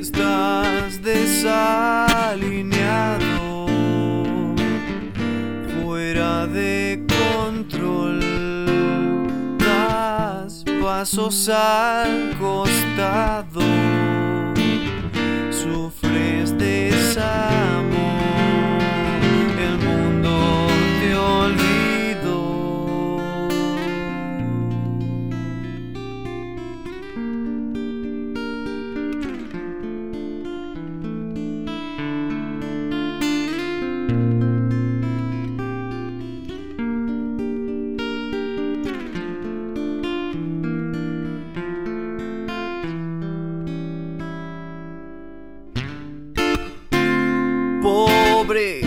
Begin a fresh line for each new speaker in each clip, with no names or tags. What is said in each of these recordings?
Estás desalineado, fuera de control. Das pasos al costado. Pobre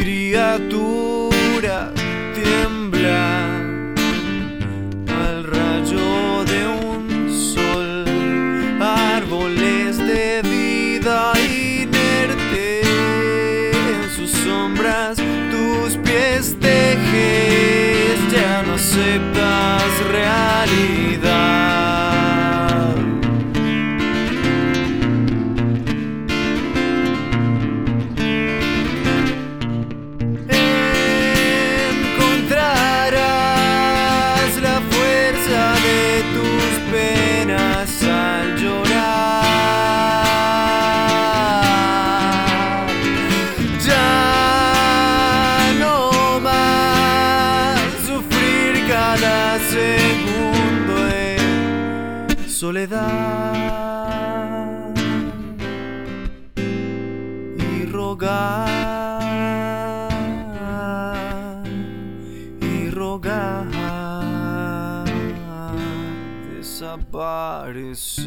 criatura tiembla al rayo de un sol, árboles de vida inerte en sus sombras, tus pies tejes, ya no aceptas realidad. segundo en soledad y rogar y rogar desaparecer.